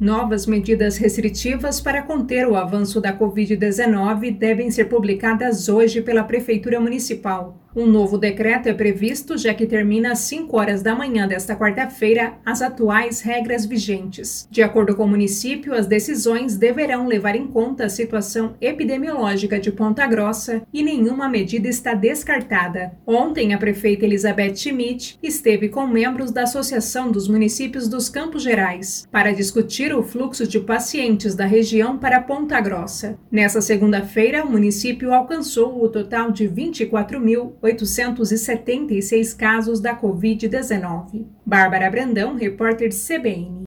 Novas medidas restritivas para conter o avanço da Covid-19 devem ser publicadas hoje pela Prefeitura Municipal. Um novo decreto é previsto, já que termina às 5 horas da manhã desta quarta-feira as atuais regras vigentes. De acordo com o município, as decisões deverão levar em conta a situação epidemiológica de Ponta Grossa e nenhuma medida está descartada. Ontem, a prefeita Elizabeth Schmidt esteve com membros da Associação dos Municípios dos Campos Gerais para discutir o fluxo de pacientes da região para Ponta Grossa. Nessa segunda-feira, o município alcançou o total de 24 mil 876 casos da Covid-19. Bárbara Brandão, repórter CBN.